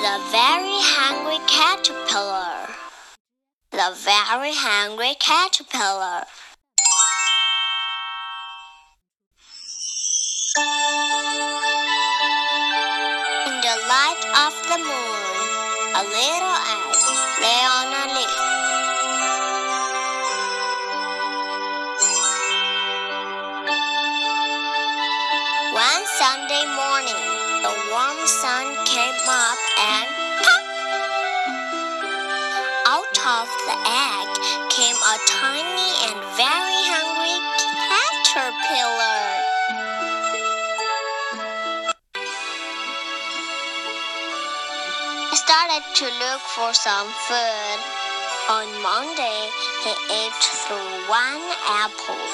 The very hungry caterpillar. The very hungry caterpillar. In the light of the moon, a little egg lay on a leaf. The sun came up and pop! Out of the egg came a tiny and very hungry caterpillar. He started to look for some food. On Monday, he ate through one apple.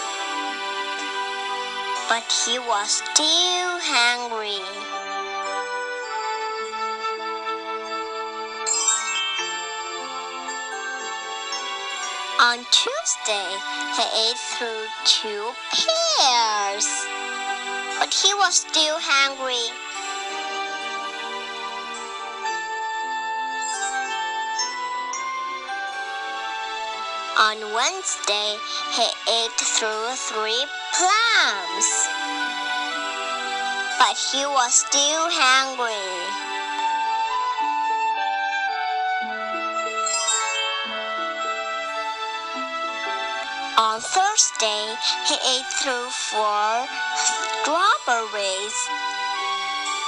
But he was still hungry. On Tuesday, he ate through two pears. But he was still hungry. On Wednesday, he ate through three plums. But he was still hungry. On Thursday, he ate through four strawberries.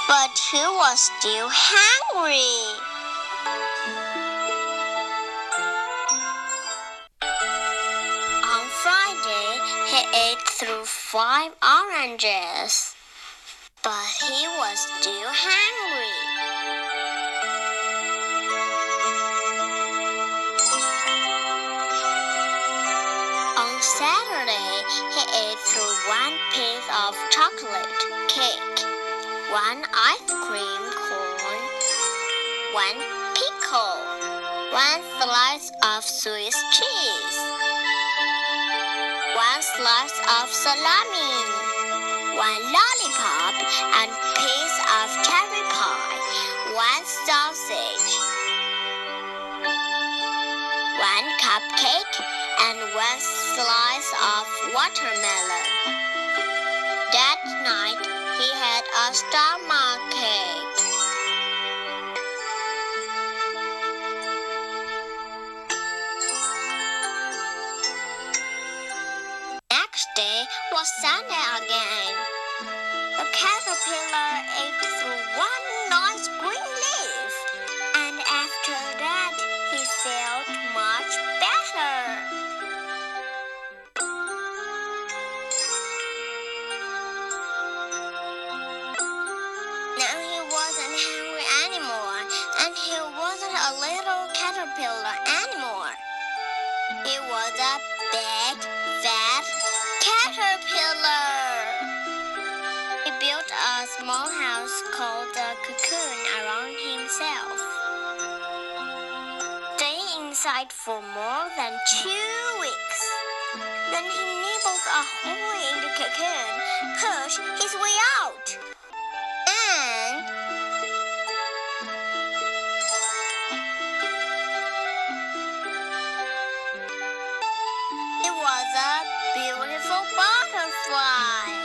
But he was still hungry. On Friday, he ate through five oranges. But he was still hungry. Saturday, he ate one piece of chocolate cake, one ice cream cone, one pickle, one slice of Swiss cheese, one slice of salami, one lollipop and piece of cherry pie, one sausage, one cupcake, and one slice of watermelon. That night he had a stomach cake. Next day was Sunday again. The caterpillar caterpillar anymore. He was a big, fat caterpillar. He built a small house called a cocoon around himself. Staying inside for more than two weeks. Then he nibbled a hole in the cocoon, pushed his way out. the beautiful butterfly.